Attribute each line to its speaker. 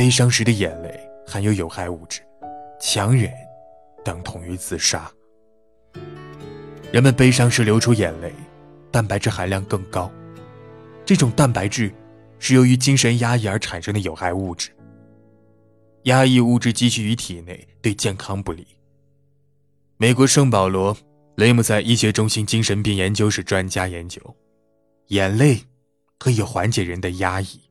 Speaker 1: 悲伤时的眼泪含有有害物质强忍等同于自杀。人们悲伤时流出眼泪蛋白质含量更高。这种蛋白质是由于精神压抑而产生的有害物质。压抑物质积蓄于体内对健康不利。美国圣保罗雷姆在医学中心精神病研究室专家研究眼泪可以缓解人的压抑